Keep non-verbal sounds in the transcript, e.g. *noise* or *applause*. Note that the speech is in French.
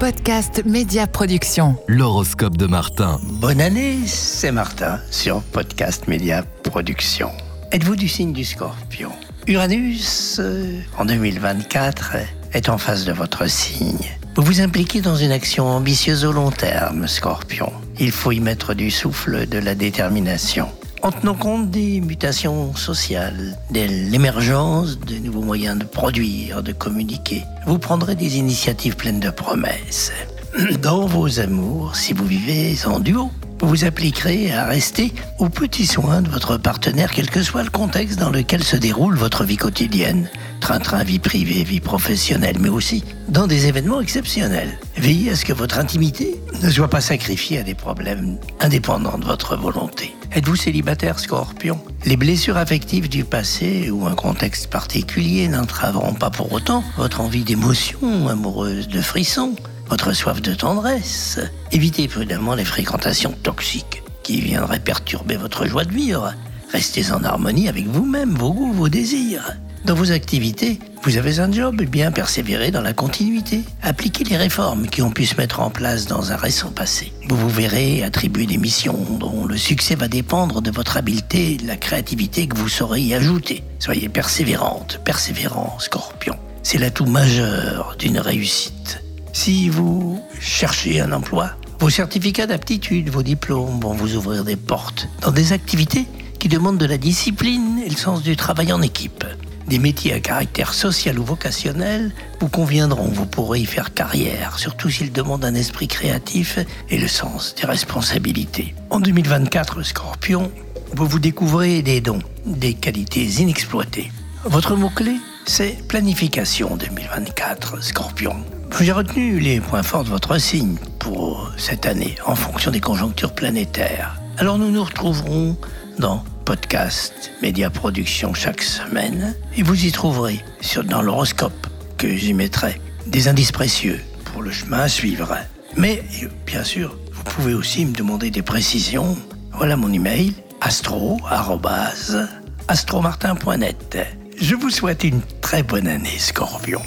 podcast Média Production. L'horoscope de Martin. Bonne année, c'est Martin sur Podcast Média Production. Êtes-vous du signe du scorpion? Uranus, euh, en 2024, est en face de votre signe. Vous vous impliquez dans une action ambitieuse au long terme, scorpion. Il faut y mettre du souffle, de la détermination en tenant compte des mutations sociales, de l'émergence de nouveaux moyens de produire, de communiquer. Vous prendrez des initiatives pleines de promesses. *clears throat* Dans vos amours, si vous vivez en duo, vous vous appliquerez à rester aux petits soins de votre partenaire, quel que soit le contexte dans lequel se déroule votre vie quotidienne. Train-train, vie privée, vie professionnelle, mais aussi dans des événements exceptionnels. Veillez à ce que votre intimité ne soit pas sacrifiée à des problèmes indépendants de votre volonté. Êtes-vous célibataire, scorpion? Les blessures affectives du passé ou un contexte particulier n'entraveront pas pour autant votre envie d'émotion amoureuse, de frisson, votre soif de tendresse. Évitez prudemment les fréquentations toxiques qui viendraient perturber votre joie de vivre. Restez en harmonie avec vous-même, vos goûts, vos désirs. Dans vos activités, vous avez un job, bien persévérer dans la continuité. Appliquez les réformes qui ont pu se mettre en place dans un récent passé. Vous vous verrez attribuer des missions dont le succès va dépendre de votre habileté et de la créativité que vous saurez y ajouter. Soyez persévérante, persévérant, scorpion. C'est l'atout majeur d'une réussite. Si vous cherchez un emploi, vos certificats d'aptitude, vos diplômes vont vous ouvrir des portes dans des activités qui demandent de la discipline et le sens du travail en équipe. Des métiers à caractère social ou vocationnel vous conviendront, vous pourrez y faire carrière, surtout s'ils demandent un esprit créatif et le sens des responsabilités. En 2024, Scorpion, vous vous découvrez des dons, des qualités inexploitées. Votre mot-clé, c'est planification 2024, Scorpion. J'ai retenu les points forts de votre signe pour cette année en fonction des conjonctures planétaires. Alors nous nous retrouverons dans podcast Média Production chaque semaine et vous y trouverez dans l'horoscope que j'y mettrai des indices précieux pour le chemin à suivre. Mais bien sûr, vous pouvez aussi me demander des précisions. Voilà mon email astro@astromartin.net. Je vous souhaite une très bonne année, Scorpion.